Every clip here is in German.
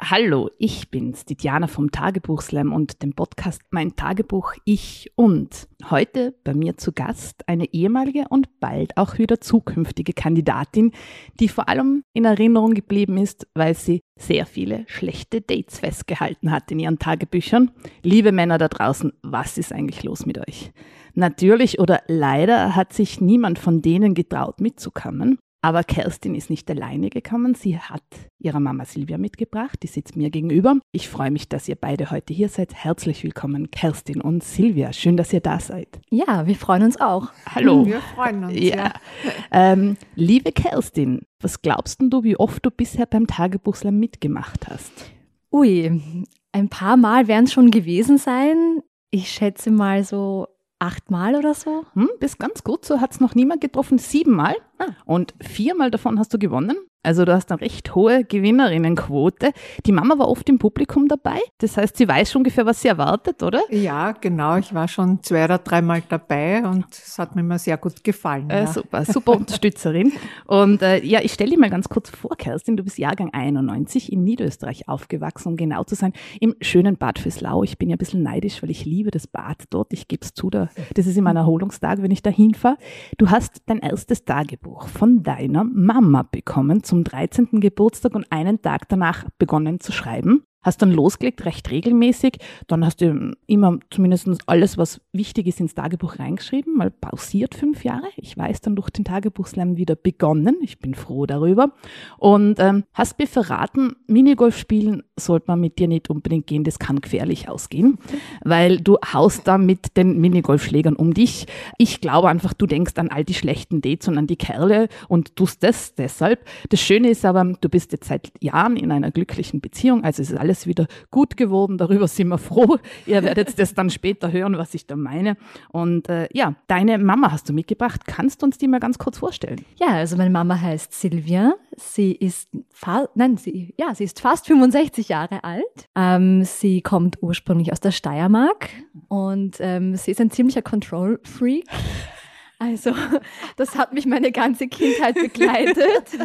Hallo, ich bin's, die Diana vom Tagebuchslam und dem Podcast Mein Tagebuch Ich und. Heute bei mir zu Gast eine ehemalige und bald auch wieder zukünftige Kandidatin, die vor allem in Erinnerung geblieben ist, weil sie sehr viele schlechte Dates festgehalten hat in ihren Tagebüchern. Liebe Männer da draußen, was ist eigentlich los mit euch? Natürlich oder leider hat sich niemand von denen getraut mitzukommen. Aber Kerstin ist nicht alleine gekommen. Sie hat ihre Mama Silvia mitgebracht. Die sitzt mir gegenüber. Ich freue mich, dass ihr beide heute hier seid. Herzlich willkommen, Kerstin und Silvia. Schön, dass ihr da seid. Ja, wir freuen uns auch. Hallo. Wir freuen uns. Ja. Ja. Ähm, liebe Kerstin, was glaubst denn du, wie oft du bisher beim Tagebuchslam mitgemacht hast? Ui, ein paar Mal werden es schon gewesen sein. Ich schätze mal so achtmal oder so. Hm, bist ganz gut, so hat es noch niemand getroffen. Siebenmal. Ah. Und viermal davon hast du gewonnen. Also du hast eine recht hohe Gewinnerinnenquote. Die Mama war oft im Publikum dabei. Das heißt, sie weiß schon ungefähr, was sie erwartet, oder? ja, genau. Ich war schon zwei oder dreimal dabei und es hat mir immer sehr gut gefallen. Äh, ja. super, super Unterstützerin. Und äh, ja, ich stelle dir mal ganz kurz vor, Kerstin, du bist Jahrgang 91 in Niederösterreich aufgewachsen, um genau zu sein, im schönen Bad Fürslau. Ich bin ja ein bisschen neidisch, weil ich liebe das Bad dort. Ich gebe es zu, da, das ist immer ein Erholungstag, wenn ich da hinfahre. Du hast dein erstes Tagebuch von deiner Mama bekommen zum 13. Geburtstag und einen Tag danach begonnen zu schreiben. Hast dann losgelegt, recht regelmäßig. Dann hast du immer zumindest alles, was wichtig ist, ins Tagebuch reingeschrieben, mal pausiert fünf Jahre. Ich weiß dann durch den Tagebuchslam wieder begonnen. Ich bin froh darüber. Und ähm, hast mir verraten, Minigolf spielen sollte man mit dir nicht unbedingt gehen, das kann gefährlich ausgehen, weil du haust da mit den Minigolfschlägern um dich. Ich glaube einfach, du denkst an all die schlechten Dates und an die Kerle und tust das deshalb. Das Schöne ist aber, du bist jetzt seit Jahren in einer glücklichen Beziehung, also es ist alles wieder gut geworden, darüber sind wir froh. Ihr werdet das dann später hören, was ich da meine. Und äh, ja, deine Mama hast du mitgebracht. Kannst du uns die mal ganz kurz vorstellen? Ja, also meine Mama heißt Silvia. Sie ist fa nein, sie, ja, sie ist fast 65 Jahre alt. Ähm, sie kommt ursprünglich aus der Steiermark und ähm, sie ist ein ziemlicher Control-Freak. Also, das hat mich meine ganze Kindheit begleitet.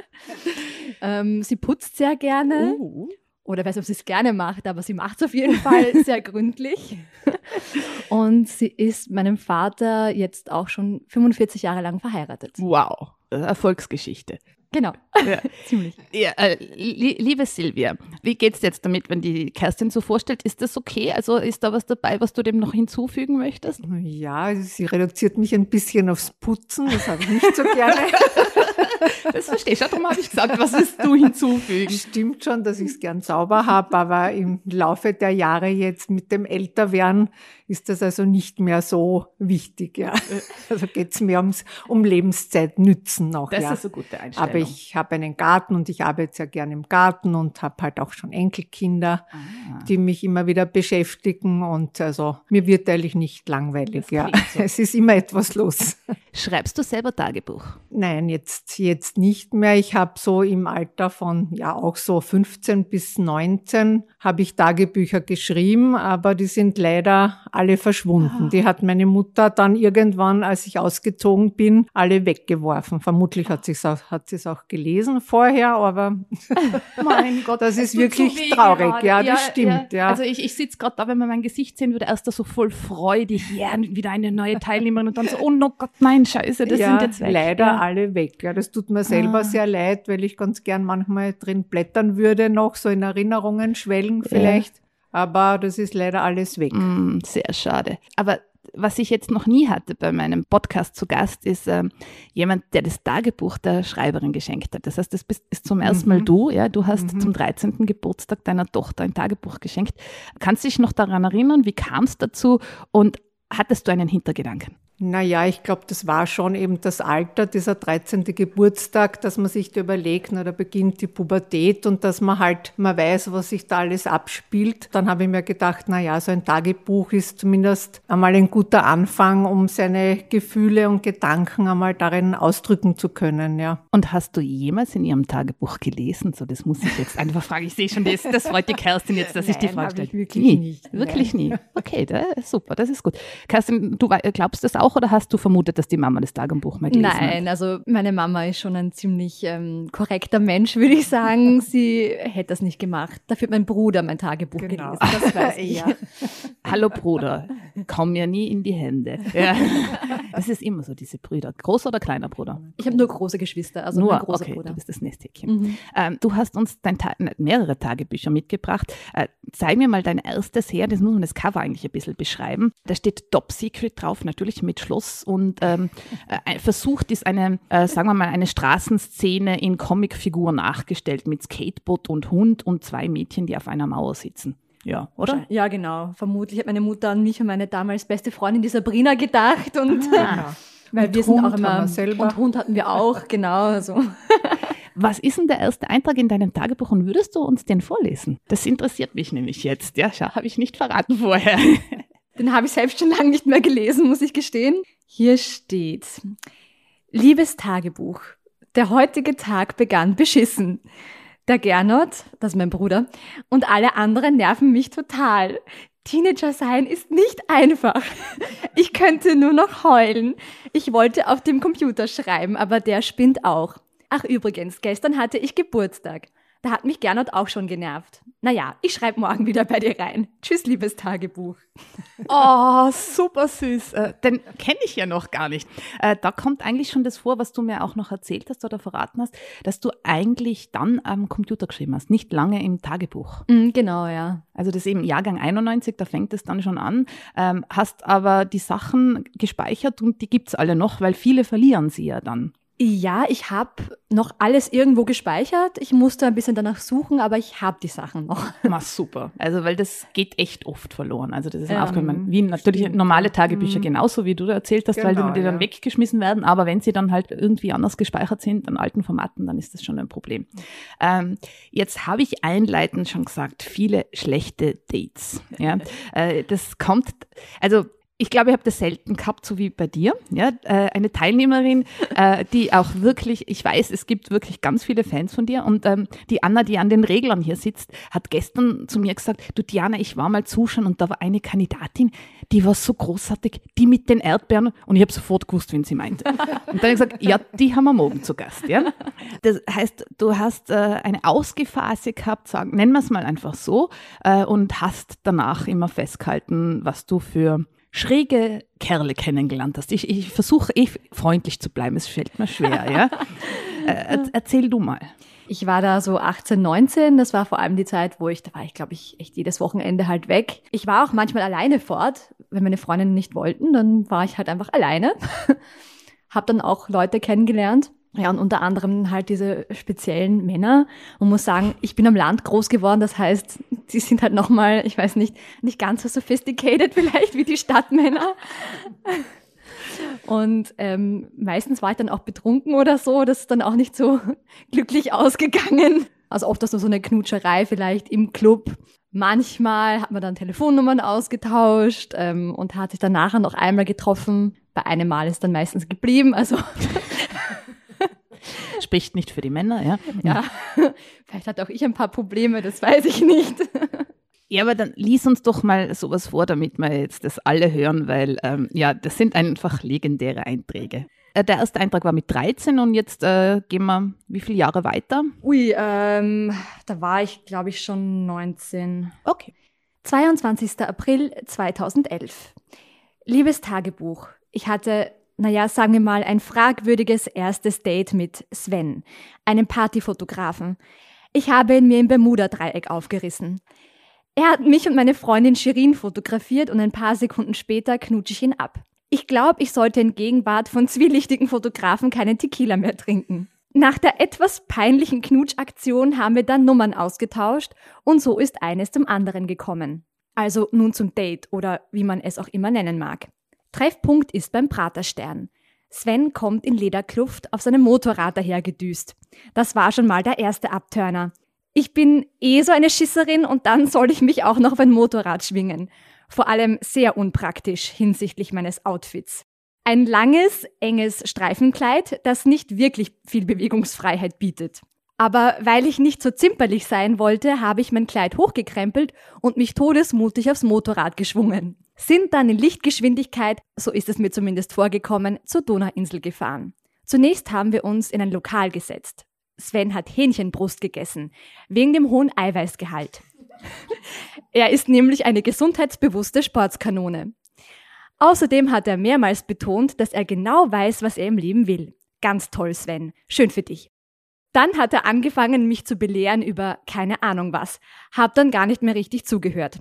ähm, sie putzt sehr gerne. Oder weiß ob sie es gerne macht, aber sie macht es auf jeden Fall sehr gründlich. Und sie ist meinem Vater jetzt auch schon 45 Jahre lang verheiratet. Wow, Erfolgsgeschichte. Genau, Ja. ziemlich. Ja, äh, li liebe Silvia, wie geht's jetzt damit, wenn die Kerstin so vorstellt? Ist das okay? Also ist da was dabei, was du dem noch hinzufügen möchtest? ja, sie reduziert mich ein bisschen aufs Putzen. Das habe ich nicht so gerne. Das verstehe ich. Darum habe ich gesagt, was willst du hinzufügen? Stimmt schon, dass ich es gern sauber habe, aber im Laufe der Jahre jetzt mit dem Älterwerden ist das also nicht mehr so wichtig. Ja. Also geht es mehr ums um Lebenszeit nützen noch. Das ja. ist eine gute Einstellung. Aber ich habe einen Garten und ich arbeite sehr gern im Garten und habe halt auch schon Enkelkinder, Ah. die mich immer wieder beschäftigen und also mir wird eigentlich nicht langweilig. Ja, so. es ist immer etwas los. Schreibst du selber Tagebuch? Nein, jetzt jetzt nicht mehr. Ich habe so im Alter von ja auch so 15 bis 19 habe ich Tagebücher geschrieben, aber die sind leider alle verschwunden. Die hat meine Mutter dann irgendwann, als ich ausgezogen bin, alle weggeworfen. Vermutlich hat sie es auch, auch gelesen vorher, aber Mein Gott, Das ist wirklich traurig. gerade. Ja, das stimmt, ja. Also ich, ich sitze gerade da, wenn man mein Gesicht sehen würde, erst da so voll freudig, ja, wieder eine neue Teilnehmerin und dann so, oh no Gott, nein, scheiße, das ja, sind jetzt weg. leider Ja. alle weg. Ja, das tut mir selber Ah. sehr leid, weil ich ganz gern manchmal drin blättern würde, noch so in Erinnerungen schwelgen vielleicht. Aber das ist leider alles weg. Mm, sehr schade. Aber was ich jetzt noch nie hatte bei meinem Podcast zu Gast, ist ähm, jemand, der das Tagebuch der Schreiberin geschenkt hat. Das heißt, das bist, ist zum ersten Mal Mhm. du. Ja, du hast Mhm. zum 13. Geburtstag deiner Tochter ein Tagebuch geschenkt. Kannst du dich noch daran erinnern? Wie kam es dazu? Und hattest du einen Hintergedanken? Naja, ich glaube, das war schon eben das Alter, dieser 13. Geburtstag, dass man sich da überlegt, na, da beginnt die Pubertät und dass man halt, man weiß, was sich da alles abspielt. Dann habe ich mir gedacht, na ja, so ein Tagebuch ist zumindest einmal ein guter Anfang, um seine Gefühle und Gedanken einmal darin ausdrücken zu können, ja. Und hast du jemals in ihrem Tagebuch gelesen? So, das muss ich jetzt einfach fragen. Ich sehe schon, das, das freut die Kerstin jetzt, dass Nein, ich die Frage stelle. wirklich nie. nicht. Wirklich Nein. nie. Okay, ist super, das ist gut. Kerstin, du wei- glaubst das auch oder hast du vermutet, dass die Mama das Tagebuch mal gelesen hat? Nein, also meine Mama ist schon ein ziemlich ähm, korrekter Mensch, würde ich sagen. Sie hätte das nicht gemacht. Dafür hat mein Bruder mein Tagebuch Genau. gelesen. Das weiß ich. Ja. Hallo Bruder, komm mir nie in die Hände. Ja. Das ist immer so, diese Brüder. Großer oder kleiner Bruder? Ich habe nur große Geschwister, also Nur, mein großer okay, Bruder. du bist das Nesthäkchen. Mhm. Ähm, du hast uns Ta mehrere Tagebücher mitgebracht. Äh, zeig mir mal dein erstes her, das muss man das Cover eigentlich ein bisschen beschreiben. Da steht Top Secret drauf, natürlich mit Schloss und ähm, äh, versucht ist eine, äh, sagen wir mal, eine Straßenszene in Comicfigur nachgestellt mit Skateboard und Hund und zwei Mädchen, die auf einer Mauer sitzen. Ja, oder? Ja, genau. Vermutlich hat meine Mutter an mich und meine damals beste Freundin, die Sabrina, gedacht. Und Genau. weil Und wir sind Hund auch immer. selber. Und Hund hatten wir auch, genau. Also. Was ist denn der erste Eintrag in deinem Tagebuch und würdest du uns den vorlesen? Das interessiert mich nämlich jetzt. Ja, schau, habe ich nicht verraten vorher. Den habe ich selbst schon lange nicht mehr gelesen, muss ich gestehen. Hier steht: Liebes Tagebuch, der heutige Tag begann beschissen. Der Gernot, das ist mein Bruder, und alle anderen nerven mich total. Teenager sein ist nicht einfach. Ich könnte nur noch heulen. Ich wollte auf dem Computer schreiben, aber der spinnt auch. Ach übrigens, gestern hatte ich Geburtstag. Da hat mich Gernot auch schon genervt. Naja, ich schreibe morgen wieder bei dir rein. Tschüss, liebes Tagebuch. Oh, super süß. Äh, den kenne ich ja noch gar nicht. Äh, da kommt eigentlich schon das vor, was du mir auch noch erzählt hast oder verraten hast, dass du eigentlich dann am Computer geschrieben hast, nicht lange im Tagebuch. Mm, genau, ja. Also das ist eben Jahrgang 91, da fängt es dann schon an, ähm, hast aber die Sachen gespeichert und die gibt's alle noch, weil viele verlieren sie ja dann. Ja, ich habe noch alles irgendwo gespeichert. Ich musste ein bisschen danach suchen, aber ich habe die Sachen noch. Na super. Also weil das geht echt oft verloren. Also das ist mir Ähm, aufgefallen. Wie natürlich stimmt. normale Tagebücher Mhm. genauso, wie du da erzählt hast, weil Genau, die, die dann ja. weggeschmissen werden. Aber wenn sie dann halt irgendwie anders gespeichert sind, an alten Formaten, dann ist das schon ein Problem. Ähm, jetzt habe ich einleitend schon gesagt, viele schlechte Dates. Ja, äh, das kommt, also ich glaube, ich habe das selten gehabt, so wie bei dir. Ja, äh, eine Teilnehmerin, äh, die auch wirklich, ich weiß, es gibt wirklich ganz viele Fans von dir. Und ähm, die Anna, die an den Reglern hier sitzt, hat gestern zu mir gesagt, du Diana, ich war mal zuschauen und da war eine Kandidatin, die war so großartig, die mit den Erdbeeren. Und ich habe sofort gewusst, wen sie meint. Und dann habe ich gesagt, ja, die haben wir morgen zu Gast. Ja? Das heißt, du hast äh, eine Ausgehphase gehabt, sagen, nennen wir es mal einfach so, äh, und hast danach immer festgehalten, was du für schräge Kerle kennengelernt hast. Ich, ich versuche eh freundlich zu bleiben, es fällt mir schwer, ja. äh, er, erzähl du mal. Ich war da so 18, 19. Das war vor allem die Zeit, wo ich, da war ich, glaube ich, echt jedes Wochenende halt weg. Ich war auch manchmal alleine fort. Wenn meine Freundinnen nicht wollten, dann war ich halt einfach alleine. Hab dann auch Leute kennengelernt. Ja, und unter anderem halt diese speziellen Männer. Und muss sagen, ich bin am Land groß geworden. Das heißt, die sind halt nochmal, ich weiß nicht, nicht ganz so sophisticated vielleicht wie die Stadtmänner. Und ähm, meistens war ich dann auch betrunken oder so. Das ist dann auch nicht so glücklich ausgegangen. Also oft ist nur so eine Knutscherei vielleicht im Club. Manchmal hat man dann Telefonnummern ausgetauscht ähm, und hat sich dann nachher noch einmal getroffen. Bei einem Mal ist dann meistens geblieben. Also Spricht nicht für die Männer, ja. ja, vielleicht hatte auch ich ein paar Probleme, das weiß ich nicht. Ja, aber dann lies uns doch mal sowas vor, damit wir jetzt das alle hören, weil ähm, ja, das sind einfach legendäre Einträge. Äh, der erste Eintrag war mit 13 und jetzt äh, gehen wir wie viele Jahre weiter? Ui, ähm, da war ich, glaube ich, schon 19. Okay. 22. April 2011. Liebes Tagebuch, ich hatte, naja, sagen wir mal, ein fragwürdiges erstes Date mit Sven, einem Partyfotografen. Ich habe ihn mir im Bermuda-Dreieck aufgerissen. Er hat mich und meine Freundin Shirin fotografiert und ein paar Sekunden später knutsche ich ihn ab. Ich glaube, ich sollte in Gegenwart von zwielichtigen Fotografen keinen Tequila mehr trinken. Nach der etwas peinlichen Knutschaktion haben wir dann Nummern ausgetauscht und so ist eines zum anderen gekommen. Also nun zum Date oder wie man es auch immer nennen mag. Treffpunkt ist beim Praterstern. Sven kommt in Lederkluft auf seinem Motorrad dahergedüst. Das war schon mal der erste Abturner. Ich bin eh so eine Schisserin und dann soll ich mich auch noch auf ein Motorrad schwingen. Vor allem sehr unpraktisch hinsichtlich meines Outfits. Ein langes, enges Streifenkleid, das nicht wirklich viel Bewegungsfreiheit bietet. Aber weil ich nicht so zimperlich sein wollte, habe ich mein Kleid hochgekrempelt und mich todesmutig aufs Motorrad geschwungen. Sind dann in Lichtgeschwindigkeit, so ist es mir zumindest vorgekommen, zur Donauinsel gefahren. Zunächst haben wir uns in ein Lokal gesetzt. Sven hat Hähnchenbrust gegessen, wegen dem hohen Eiweißgehalt. er ist nämlich eine gesundheitsbewusste Sportskanone. Außerdem hat er mehrmals betont, dass er genau weiß, was er im Leben will. Ganz toll, Sven. Schön für dich. Dann hat er angefangen, mich zu belehren über keine Ahnung was. Hab dann gar nicht mehr richtig zugehört.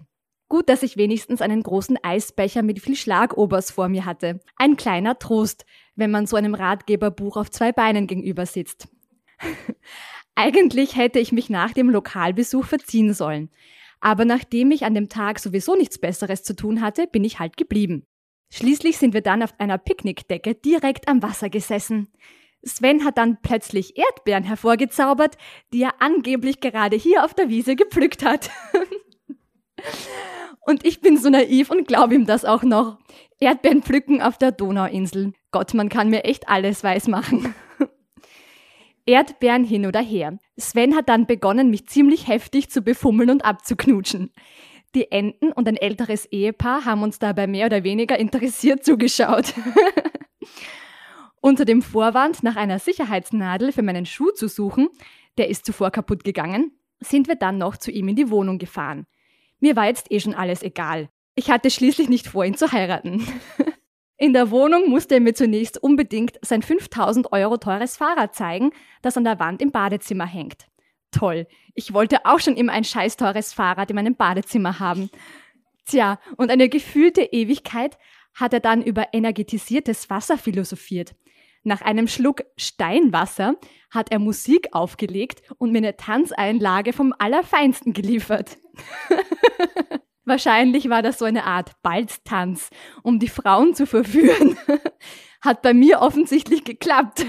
Gut, dass ich wenigstens einen großen Eisbecher mit viel Schlagobers vor mir hatte. Ein kleiner Trost, wenn man so einem Ratgeberbuch auf zwei Beinen gegenüber sitzt. Eigentlich hätte ich mich nach dem Lokalbesuch verziehen sollen. Aber nachdem ich an dem Tag sowieso nichts Besseres zu tun hatte, bin ich halt geblieben. Schließlich sind wir dann auf einer Picknickdecke direkt am Wasser gesessen. Sven hat dann plötzlich Erdbeeren hervorgezaubert, die er angeblich gerade hier auf der Wiese gepflückt hat. und ich bin so naiv und glaube ihm das auch noch. Erdbeeren pflücken auf der Donauinsel. Gott, man kann mir echt alles weismachen. Erdbeeren hin oder her. Sven hat dann begonnen, mich ziemlich heftig zu befummeln und abzuknutschen. Die Enten und ein älteres Ehepaar haben uns dabei mehr oder weniger interessiert zugeschaut. Unter dem Vorwand, nach einer Sicherheitsnadel für meinen Schuh zu suchen, der ist zuvor kaputt gegangen, sind wir dann noch zu ihm in die Wohnung gefahren. Mir war jetzt eh schon alles egal. Ich hatte schließlich nicht vor, ihn zu heiraten. In der Wohnung musste er mir zunächst unbedingt sein 5000 Euro teures Fahrrad zeigen, das an der Wand im Badezimmer hängt. Toll, ich wollte auch schon immer ein scheiß teures Fahrrad in meinem Badezimmer haben. Tja, und eine gefühlte Ewigkeit hat er dann über energetisiertes Wasser philosophiert. Nach einem Schluck Steinwasser hat er Musik aufgelegt und mir eine Tanzeinlage vom Allerfeinsten geliefert. Wahrscheinlich war das so eine Art Balztanz, um die Frauen zu verführen. Hat bei mir offensichtlich geklappt.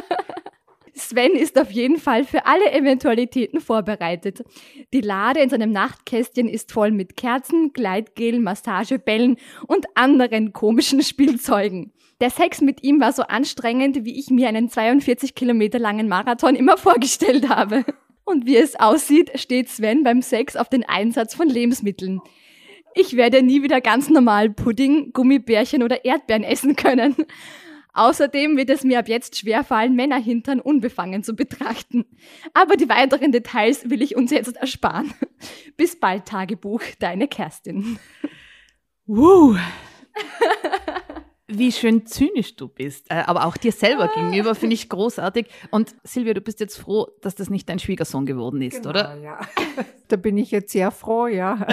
Sven ist auf jeden Fall für alle Eventualitäten vorbereitet. Die Lade in seinem Nachtkästchen ist voll mit Kerzen, Gleitgel, Massagebällen und anderen komischen Spielzeugen. Der Sex mit ihm war so anstrengend, wie ich mir einen 42 Kilometer langen Marathon immer vorgestellt habe. Und wie es aussieht, steht Sven beim Sex auf den Einsatz von Lebensmitteln. Ich werde nie wieder ganz normal Pudding, Gummibärchen oder Erdbeeren essen können. Außerdem wird es mir ab jetzt schwerfallen, Männerhintern unbefangen zu betrachten. Aber die weiteren Details will ich uns jetzt ersparen. Bis bald, Tagebuch, deine Kerstin. Uh. Wie schön zynisch du bist, äh, aber auch dir selber ah. gegenüber finde ich großartig. Und Silvia, du bist jetzt froh, dass das nicht dein Schwiegersohn geworden ist, genau, oder? Ja, da bin ich jetzt sehr froh, ja.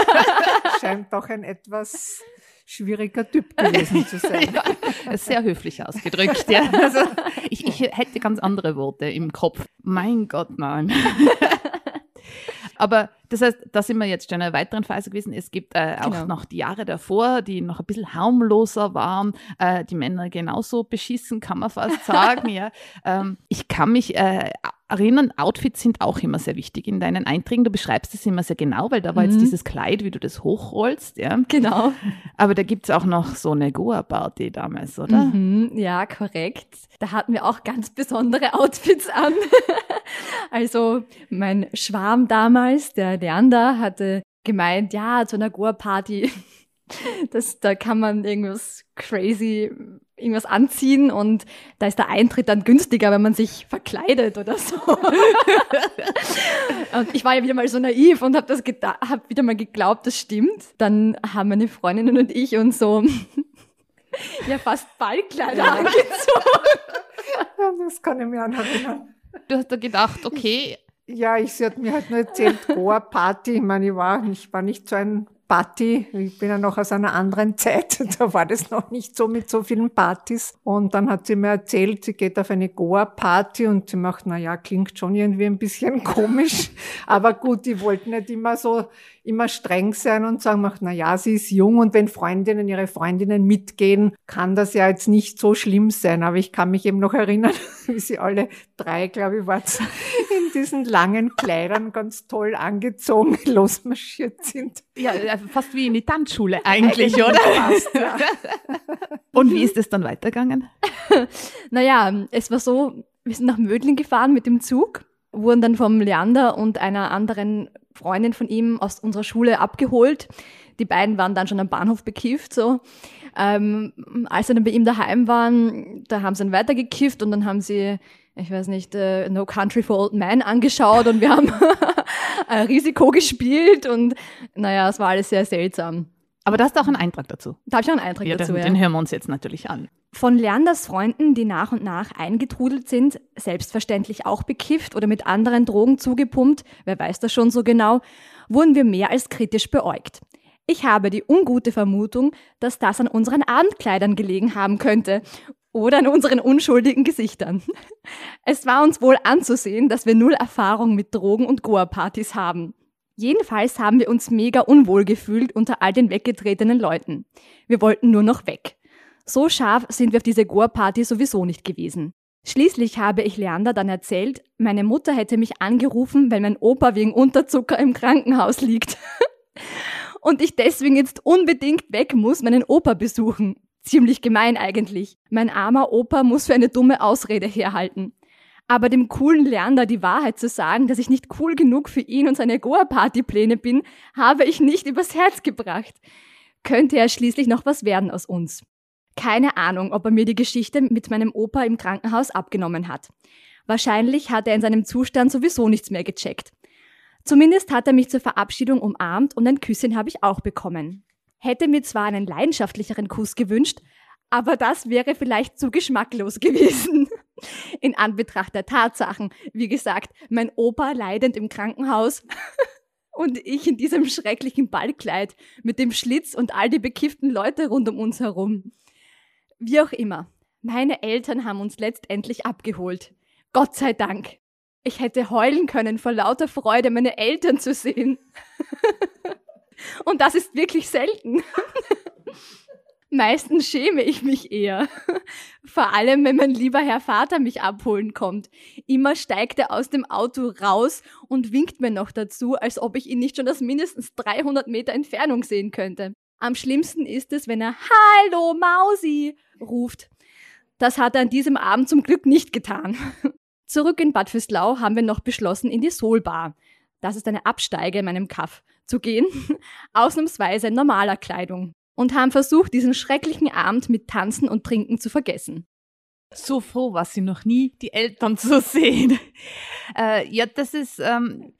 Scheint doch ein etwas schwieriger Typ gewesen zu sein. ja, sehr höflich ausgedrückt, ja. Also, ich, ich hätte ganz andere Worte im Kopf. Mein Gott, nein. Aber das heißt, da sind wir jetzt schon in einer weiteren Phase gewesen. Es gibt äh, auch genau. noch die Jahre davor, die noch ein bisschen harmloser waren. Äh, die Männer genauso beschissen, kann man fast sagen. ja. Ähm, ich kann mich äh, erinnern, Outfits sind auch immer sehr wichtig in deinen Einträgen. Du beschreibst es immer sehr genau, weil da war mhm. jetzt dieses Kleid, wie du das hochrollst. Ja. Genau. Aber da gibt es auch noch so eine Goa-Party damals, oder? Mhm, ja, korrekt. Da hatten wir auch ganz besondere Outfits an. also mein Schwarm damals, der Leander, hatte gemeint, ja, zu einer Goa-Party das, da kann man irgendwas crazy, irgendwas anziehen und da ist der Eintritt dann günstiger, wenn man sich verkleidet oder so. und ich war ja wieder mal so naiv und habe das hab wieder mal geglaubt, das stimmt. Dann haben meine Freundinnen und ich uns so ja fast Ballkleider ja. angezogen. Das kann ich mir auch noch erinnern. Du hast da gedacht, okay. Ja, ich, sie hat mir halt nur erzählt, Goa Party. Ich meine, ich war, ich war nicht so ein Party. Ich bin ja noch aus einer anderen Zeit, da war das noch nicht so mit so vielen Partys. Und dann hat sie mir erzählt, sie geht auf eine Goa-Party und sie macht, na ja, klingt schon irgendwie ein bisschen komisch. Aber gut, die wollten nicht immer so immer streng sein und sagen, na ja, sie ist jung und wenn Freundinnen ihre Freundinnen mitgehen, kann das ja jetzt nicht so schlimm sein. Aber ich kann mich eben noch erinnern, wie sie alle drei, glaube ich, waren in diesen langen Kleidern ganz toll angezogen losmarschiert sind. Ja, äh, fast wie in die Tanzschule eigentlich, oder? Fast, ja. Und wie ist es dann weitergegangen? naja, es war so, wir sind nach Mödling gefahren mit dem Zug, wurden dann vom Leander und einer anderen Freundin von ihm aus unserer Schule abgeholt. Die beiden waren dann schon am Bahnhof bekifft, so. Ähm, als sie dann bei ihm daheim waren, da haben sie dann weitergekifft und dann haben sie, ich weiß nicht, uh, No Country for Old Men angeschaut und wir haben Risiko gespielt und naja, es war alles sehr seltsam. Aber da hast du auch einen Eintrag dazu. Da habe ich auch einen Eintrag ja, dazu, den, ja. Den hören wir uns jetzt natürlich an. Von Leanders Freunden, die nach und nach eingetrudelt sind, selbstverständlich auch bekifft oder mit anderen Drogen zugepumpt, wer weiß das schon so genau, wurden wir mehr als kritisch beäugt. Ich habe die ungute Vermutung, dass das an unseren Abendkleidern gelegen haben könnte oder an unseren unschuldigen Gesichtern. Es war uns wohl anzusehen, dass wir null Erfahrung mit Drogen und Goa-Partys haben. Jedenfalls haben wir uns mega unwohl gefühlt unter all den weggetretenen Leuten. Wir wollten nur noch weg. So scharf sind wir auf diese Goa-Party sowieso nicht gewesen. Schließlich habe ich Leander dann erzählt, meine Mutter hätte mich angerufen, weil mein Opa wegen Unterzucker im Krankenhaus liegt. Und ich deswegen jetzt unbedingt weg muss, meinen Opa besuchen. Ziemlich gemein eigentlich. Mein armer Opa muss für eine dumme Ausrede herhalten. Aber dem coolen Leander die Wahrheit zu sagen, dass ich nicht cool genug für ihn und seine Goa-Party-Pläne bin, habe ich nicht übers Herz gebracht. Könnte er schließlich noch was werden aus uns. Keine Ahnung, ob er mir die Geschichte mit meinem Opa im Krankenhaus abgenommen hat. Wahrscheinlich hat er in seinem Zustand sowieso nichts mehr gecheckt. Zumindest hat er mich zur Verabschiedung umarmt und ein Küsschen habe ich auch bekommen. Hätte mir zwar einen leidenschaftlicheren Kuss gewünscht, aber das wäre vielleicht zu geschmacklos gewesen. In Anbetracht der Tatsachen, wie gesagt, mein Opa leidend im Krankenhaus und ich in diesem schrecklichen Ballkleid mit dem Schlitz und all die bekifften Leute rund um uns herum. Wie auch immer, meine Eltern haben uns letztendlich abgeholt. Gott sei Dank. Ich hätte heulen können vor lauter Freude, meine Eltern zu sehen. und das ist wirklich selten. Meistens schäme ich mich eher. Vor allem, wenn mein lieber Herr Vater mich abholen kommt. Immer steigt er aus dem Auto raus und winkt mir noch dazu, als ob ich ihn nicht schon aus mindestens 300 Meter Entfernung sehen könnte. Am schlimmsten ist es, wenn er Hallo Mausi ruft. Das hat er an diesem Abend zum Glück nicht getan. Zurück in Bad Fürslau haben wir noch beschlossen, in die Soulbar. Das ist eine Absteige in meinem Kaff zu gehen. Ausnahmsweise in normaler Kleidung und haben versucht, diesen schrecklichen Abend mit Tanzen und Trinken zu vergessen. So froh war sie noch nie, die Eltern zu sehen. Äh, ja, das ist, ähm,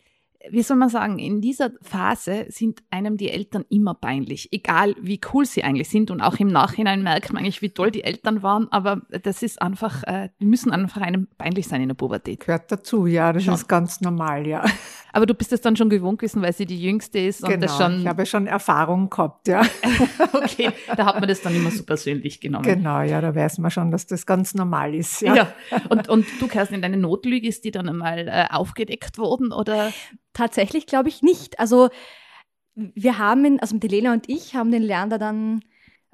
wie soll man sagen, in dieser Phase sind einem die Eltern immer peinlich, egal wie cool sie eigentlich sind. Und auch im Nachhinein merkt man eigentlich, wie toll die Eltern waren. Aber das ist einfach, äh, die müssen einfach einem peinlich sein in der Pubertät. Gehört dazu, ja, das Schon. ist ganz normal, ja. Aber du bist es dann schon gewohnt gewesen, weil sie die Jüngste ist. Genau, und das schon ich habe schon Erfahrung gehabt, ja. okay, da hat man das dann immer so persönlich genommen. Genau, ja, da weiß man schon, dass das ganz normal ist. Ja, ja. Und, und du, Kerstin, deine Notlüge, ist die dann einmal äh, aufgedeckt worden oder? Tatsächlich glaube ich nicht. Also wir haben, also die Lena und ich haben den Lerner dann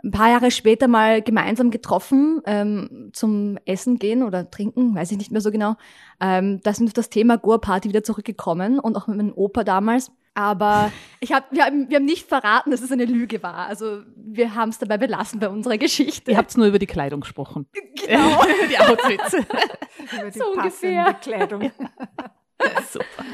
ein paar Jahre später mal gemeinsam getroffen ähm, zum Essen gehen oder trinken, weiß ich nicht mehr so genau. Ähm, da sind auf das Thema Goa-Party wieder zurückgekommen und auch mit meinem Opa damals. Aber ich hab, wir, haben, wir haben nicht verraten, dass es eine Lüge war. Also wir haben es dabei belassen bei unserer Geschichte. Ihr habt nur über die Kleidung gesprochen. Genau. die Outfits. über die so ungefähr. Kleidung. Super.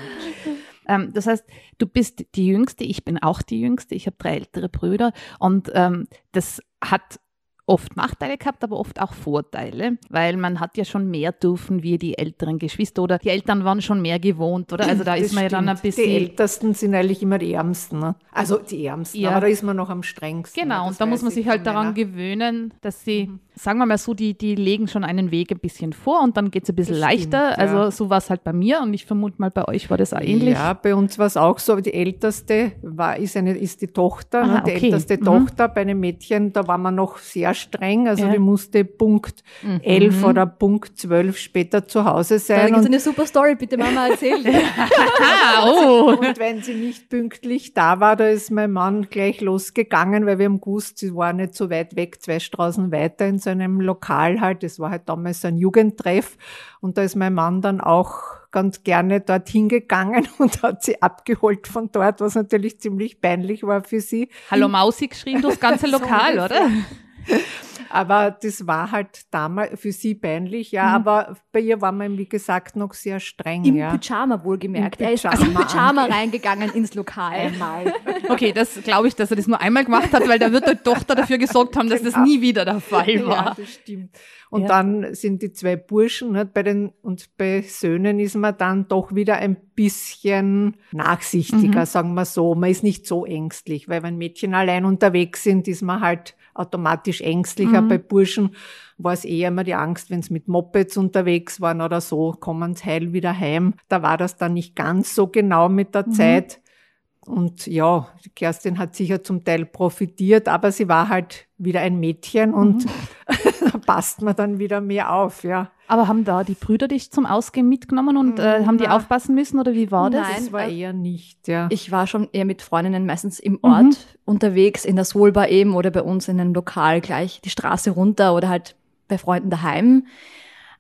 Ähm, das heißt, du bist die Jüngste, ich bin auch die Jüngste, ich habe drei ältere Brüder und ähm, das hat oft Nachteile gehabt, aber oft auch Vorteile, weil man hat ja schon mehr dürfen wie die älteren Geschwister oder die Eltern waren schon mehr gewohnt, oder? Also da das ist man stimmt. ja dann ein bisschen. Die Ältesten sind eigentlich immer die Ärmsten, ne? Also die Ärmsten, ja. aber da ist man noch am strengsten. Genau, ne? und da muss man sich halt daran gewöhnen, dass sie, mhm. Sagen wir mal so, die, die legen schon einen Weg ein bisschen vor und dann geht es ein bisschen Das leichter. stimmt, ja. Also so war es halt bei mir und ich vermute mal, bei euch war das auch ähnlich. Ja, bei uns war es auch so. Die älteste war, ist, eine, ist die Tochter, Ah, ne, die okay. älteste Mhm. Tochter. Bei den Mädchen, da war man noch sehr streng. Also Ja. die musste Punkt Mhm. 11 oder Punkt 12 später zu Hause Da sein. gibt es Und, eine super Story, bitte Mama erzähl. Ah, oh. und wenn sie nicht pünktlich da war, da ist mein Mann gleich losgegangen, weil wir haben gewusst, sie war nicht so weit weg, zwei Straßen weiter in so einem Lokal halt. Das war halt damals ein Jugendtreff. Und da ist mein Mann dann auch ganz gerne dorthin gegangen und hat sie abgeholt von dort, was natürlich ziemlich peinlich war für sie. Hallo Mausi geschrien durchs ganze So Lokal, ungefähr. oder? Aber das war halt damals für sie peinlich, ja. Aber bei ihr war man, wie gesagt, noch sehr streng, Im ja. Pyjama wohlgemerkt. Im er ist Pyjama im Pyjama reingegangen ins Lokal. Einmal. Okay, das glaube ich, dass er das nur einmal gemacht hat, weil da wird die Tochter dafür gesorgt haben, dass das Genau. nie wieder der Fall Ja, war. das stimmt. Und Ja. dann sind die zwei Burschen, nicht, bei den, und bei Söhnen ist man dann doch wieder ein bisschen nachsichtiger, Mhm. sagen wir so. Man ist nicht so ängstlich, weil wenn Mädchen allein unterwegs sind, ist man halt automatisch ängstlicher. Mhm. Bei Burschen war es eher immer die Angst, wenn sie mit Mopeds unterwegs waren oder so, kommen sie heil wieder heim. Da war das dann nicht ganz so genau mit der Mhm. Zeit. Und ja, die Kerstin hat sicher zum Teil profitiert, aber sie war halt wieder ein Mädchen und Mhm. da passt man dann wieder mehr auf, ja. Aber haben da die Brüder dich zum Ausgehen mitgenommen und äh, haben die Na. aufpassen müssen oder wie war das? Nein. Das war äh, eher nicht, ja. Ich war schon eher mit Freundinnen meistens im Ort Mhm. unterwegs, in der Solba eben oder bei uns in einem Lokal gleich die Straße runter oder halt bei Freunden daheim.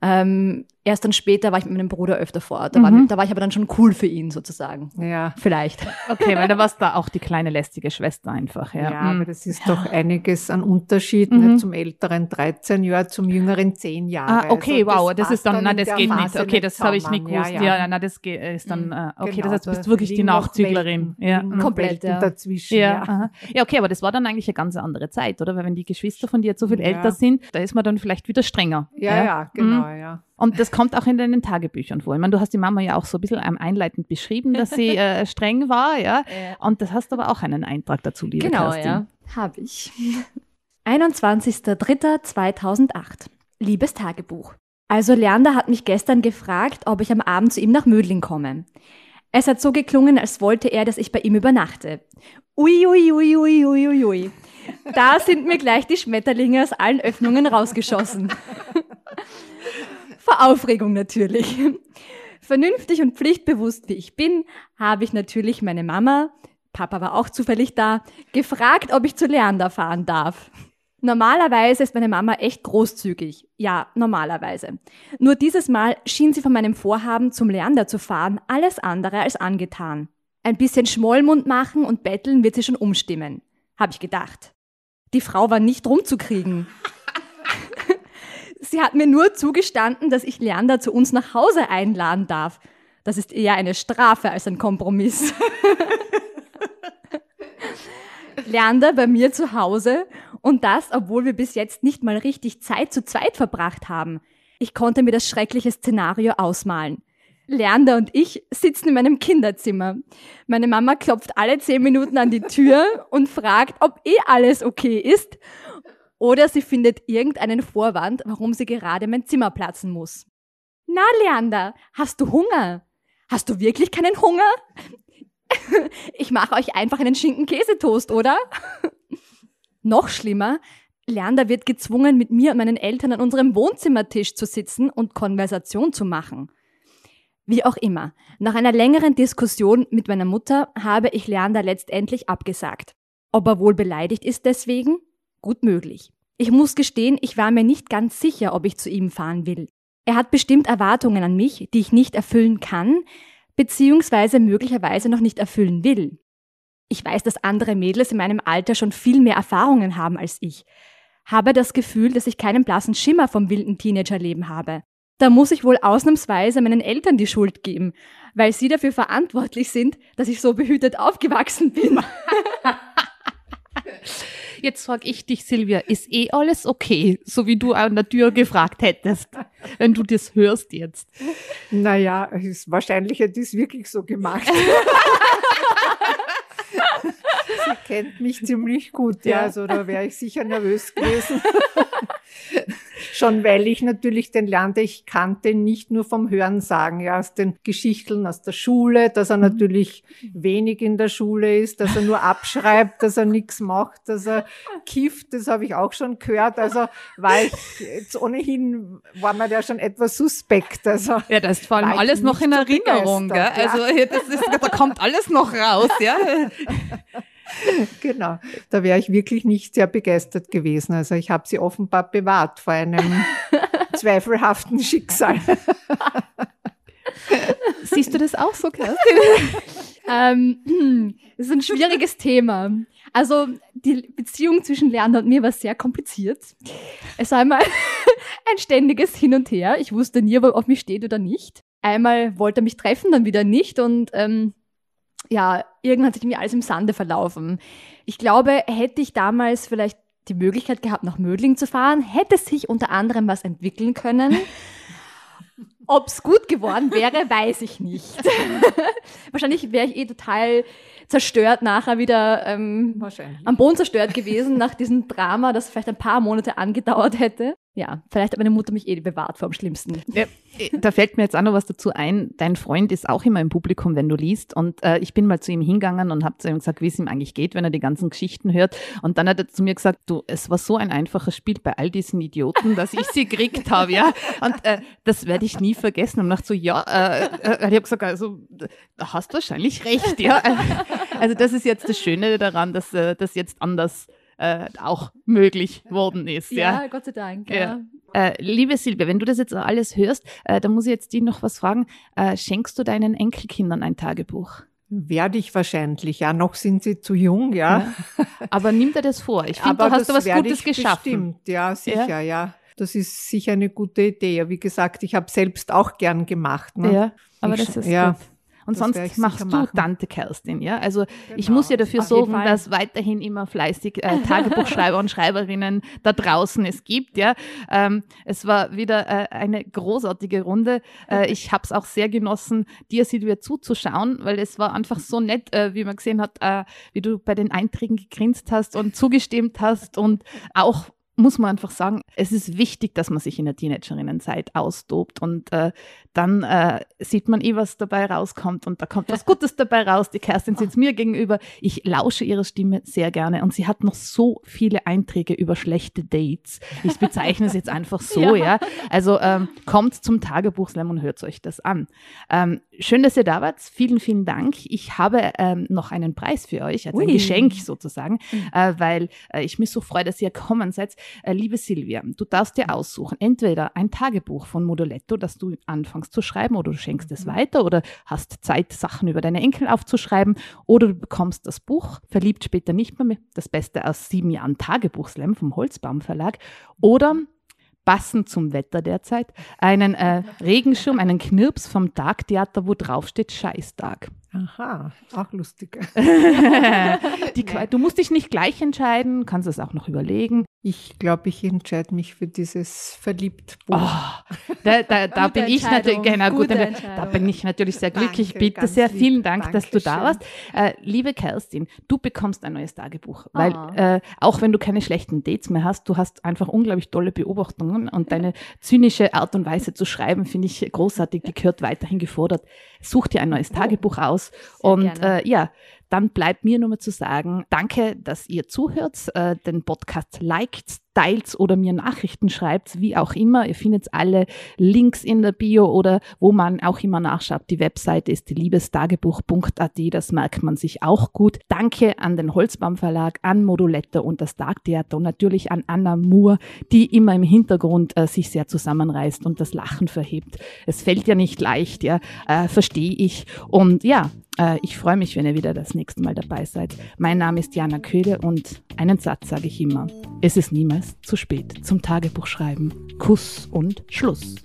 Ähm, erst dann später war ich mit meinem Bruder öfter vor Ort. Da, war, Mhm. da war ich aber dann schon cool für ihn sozusagen. ja. Vielleicht. Okay, weil da warst da auch die kleine lästige Schwester einfach. Ja, Ja, Mhm. aber das ist doch einiges an Unterschied, Mhm. nicht zum älteren 13 Jahre, zum jüngeren 10 Jahre. Ah, okay, Also wow, das passt ist dann, na, in das geht nicht. Phase Okay, das habe ich nicht gewusst. Ja, na, das geht, ist dann, äh, okay, Genau, das heißt, du bist wirklich die Nachzüglerin. Ja. Komplett, ja. dazwischen. Ja, Ja. ja, okay, aber das war dann eigentlich eine ganz andere Zeit, oder? Weil wenn die Geschwister von dir jetzt so viel Ja. älter sind, da ist man dann vielleicht wieder strenger. Ja, ja, genau, Mhm. ja. Und das kommt auch in deinen Tagebüchern vor. Ich meine, du hast die Mama ja auch so ein bisschen einleitend beschrieben, dass sie äh, streng war, ja. Und das hast aber auch einen Eintrag dazu, liebe Genau, Kerstin. ja. Habe ich. 21.03.2008. Liebes Tagebuch. Also Leander hat mich gestern gefragt, ob ich am Abend zu ihm nach Mödling komme. Es hat so geklungen, als wollte er, dass ich bei ihm übernachte. Ui, ui, ui, ui, ui, ui, ui. Da sind mir gleich die Schmetterlinge aus allen Öffnungen rausgeschossen. Vor Aufregung natürlich. Vernünftig und pflichtbewusst wie ich bin, habe ich natürlich meine Mama, Papa war auch zufällig da, gefragt, ob ich zu Leander fahren darf. Normalerweise ist meine Mama echt großzügig. Ja, normalerweise. Nur dieses Mal schien sie von meinem Vorhaben, zum Leander zu fahren, alles andere als angetan. Ein bisschen Schmollmund machen und betteln wird sie schon umstimmen, habe ich gedacht. Die Frau war nicht rumzukriegen. Sie hat mir nur zugestanden, dass ich Leander zu uns nach Hause einladen darf. Das ist eher eine Strafe als ein Kompromiss. Leander bei mir zu Hause und das, obwohl wir bis jetzt nicht mal richtig Zeit zu zweit verbracht haben. Ich konnte mir das schreckliche Szenario ausmalen. Leander und ich sitzen in meinem Kinderzimmer. Meine Mama klopft alle zehn Minuten an die Tür und fragt, ob eh alles okay ist. Oder sie findet irgendeinen Vorwand, warum sie gerade mein Zimmer platzen muss. Na, Leander, hast du Hunger? Hast du wirklich keinen Hunger? Ich mache euch einfach einen Schinken-Käsetoast, oder? Noch schlimmer, Leander wird gezwungen, mit mir und meinen Eltern an unserem Wohnzimmertisch zu sitzen und Konversation zu machen. Wie auch immer, nach einer längeren Diskussion mit meiner Mutter habe ich Leander letztendlich abgesagt. Ob er wohl beleidigt ist deswegen? Gut möglich. Ich muss gestehen, ich war mir nicht ganz sicher, ob ich zu ihm fahren will. Er hat bestimmt Erwartungen an mich, die ich nicht erfüllen kann, beziehungsweise möglicherweise noch nicht erfüllen will. Ich weiß, dass andere Mädels in meinem Alter schon viel mehr Erfahrungen haben als ich. Habe das Gefühl, dass ich keinen blassen Schimmer vom wilden Teenagerleben habe. Da muss ich wohl ausnahmsweise meinen Eltern die Schuld geben, weil sie dafür verantwortlich sind, dass ich so behütet aufgewachsen bin. Jetzt frage ich dich, Silvia, ist eh alles okay, so wie du an der Tür gefragt hättest, wenn du das hörst jetzt? Naja, ist, wahrscheinlich hätte ich es wirklich so gemacht. Sie kennt mich ziemlich gut, Ja. also da wäre ich sicher nervös gewesen. Schon weil ich natürlich den Lernte, ich kannte nicht nur vom Hören sagen, ja, aus den Geschichten aus der Schule, dass er mhm. natürlich wenig in der Schule ist, dass er nur abschreibt, dass er nichts macht, dass er kifft, das habe ich auch schon gehört. Also war ich jetzt ohnehin, war mir der schon etwas suspekt. Also ja, das ist vor allem alles noch in Erinnerung, gell? Also das ist, da kommt alles noch raus, ja. genau, da wäre ich wirklich nicht sehr begeistert gewesen. Also ich habe sie offenbar bewahrt vor einem zweifelhaften Schicksal. Siehst du das auch so, Kerstin? ähm, das ist ein schwieriges Thema. Also die Beziehung zwischen Leander und mir war sehr kompliziert. Es war einmal ein ständiges Hin und Her. Ich wusste nie, ob er auf mich steht oder nicht. Einmal wollte er mich treffen, dann wieder nicht. Und ähm, ja, irgendwann hat sich mir alles im Sande verlaufen. Ich glaube, hätte ich damals vielleicht die Möglichkeit gehabt, nach Mödling zu fahren, hätte sich unter anderem was entwickeln können. Ob es gut geworden wäre, weiß ich nicht. Wahrscheinlich wäre ich eh total zerstört nachher wieder ähm, am Boden zerstört gewesen nach diesem Drama, das vielleicht ein paar Monate angedauert hätte ja, vielleicht hat meine Mutter mich eh bewahrt vor dem Schlimmsten. Ja, da fällt mir jetzt auch noch was dazu ein. Dein Freund ist auch immer im Publikum, wenn du liest. Und äh, ich bin mal zu ihm hingegangen und habe zu ihm gesagt, wie es ihm eigentlich geht, wenn er die ganzen Geschichten hört. Und dann hat er zu mir gesagt, du, es war so ein einfaches Spiel bei all diesen Idioten, dass ich sie gekriegt habe, ja. Und äh, das werde ich nie vergessen. Und dachte so, ja, äh, äh, ich habe gesagt, also hast wahrscheinlich recht, ja. Also das ist jetzt das Schöne daran, dass äh, das jetzt anders äh, auch möglich worden ist. Ja, ja. Gott sei Dank. Ja. ja. Äh, liebe Silvia, wenn du das jetzt alles hörst, äh, dann muss ich jetzt dir noch was fragen. Äh, schenkst du deinen Enkelkindern ein Tagebuch? Werde ich wahrscheinlich, ja. Noch sind sie zu jung, ja. ja. Aber nimm dir das vor. Ich finde, du hast da was Gutes geschaffen. Stimmt, ja, sicher, ja. ja. Das ist sicher eine gute Idee. Wie gesagt, ich habe selbst auch gern gemacht. Ne? Ja, aber ich, das ist ja. gut. Und das sonst machst du machen. Tante Kerstin, ja? Also genau. ich muss ja dafür sorgen, dass weiterhin immer fleißig äh, Tagebuchschreiber und Schreiberinnen da draußen es gibt, ja. Ähm, es war wieder äh, eine großartige Runde. Äh, ich habe es auch sehr genossen, dir Silvia zuzuschauen, weil es war einfach so nett, äh, wie man gesehen hat, äh, wie du bei den Einträgen gegrinst hast und zugestimmt hast und auch muss man einfach sagen, es ist wichtig, dass man sich in der Teenagerinnenzeit austobt und äh, dann äh, sieht man eh, was dabei rauskommt und da kommt was Gutes dabei raus. Die Kerstin sitzt mir gegenüber. Ich lausche ihrer Stimme sehr gerne und sie hat noch so viele Einträge über schlechte Dates. Ich bezeichne es jetzt einfach so, ja. ja. Also ähm, kommt zum Tagebuchslam und hört euch das an. Ähm, schön, dass ihr da wart. Vielen, vielen Dank. Ich habe ähm, noch einen Preis für euch, also Ui. ein Geschenk sozusagen, mhm. äh, weil äh, ich mich so freue, dass ihr kommen seid. Äh, liebe Silvia, du darfst dir aussuchen, entweder ein Tagebuch von Moduletto, das du anfängst zu schreiben oder du schenkst es mhm. weiter oder hast Zeit, Sachen über deine Enkel aufzuschreiben oder du bekommst das Buch, verliebt später nicht mehr, das Beste aus sieben Jahren Tagebuchslam vom Holzbaum Verlag oder passend zum Wetter derzeit, einen äh, Regenschirm, einen Knirps vom Tagtheater, wo drauf steht Scheißtag. Aha, auch lustig. Die, du musst dich nicht gleich entscheiden, kannst es auch noch überlegen. Ich glaube, ich entscheide mich für dieses Verliebtbuch. Oh, da, da, da bin ich natürlich, genau, gut, da bin ich natürlich sehr glücklich. Danke, Bitte sehr lieb. vielen Dank, Dankeschön. dass du da warst. Äh, liebe Kerstin, du bekommst ein neues Tagebuch, weil oh. äh, auch wenn du keine schlechten Dates mehr hast, du hast einfach unglaublich tolle Beobachtungen und deine zynische Art und Weise zu schreiben, finde ich großartig. Die gehört weiterhin gefordert. Such dir ein neues oh. Tagebuch aus sehr und äh, ja, dann bleibt mir nur mal zu sagen, danke, dass ihr zuhört, äh, den Podcast liked, teilt oder mir Nachrichten schreibt, wie auch immer. Ihr findet alle Links in der Bio oder wo man auch immer nachschaut. Die Webseite ist liebestagebuch.at, das merkt man sich auch gut. Danke an den Holzbaum Verlag, an Modulette und das Dark Theater und natürlich an Anna Moore, die immer im Hintergrund äh, sich sehr zusammenreißt und das Lachen verhebt. Es fällt ja nicht leicht, ja, äh, verstehe ich. Und ja, äh, ich freue mich, wenn ihr wieder das nächste Mal dabei seid. Mein Name ist Jana Köhle und einen Satz sage ich immer. Es ist niemals zu spät zum Tagebuchschreiben. Kuss und Schluss.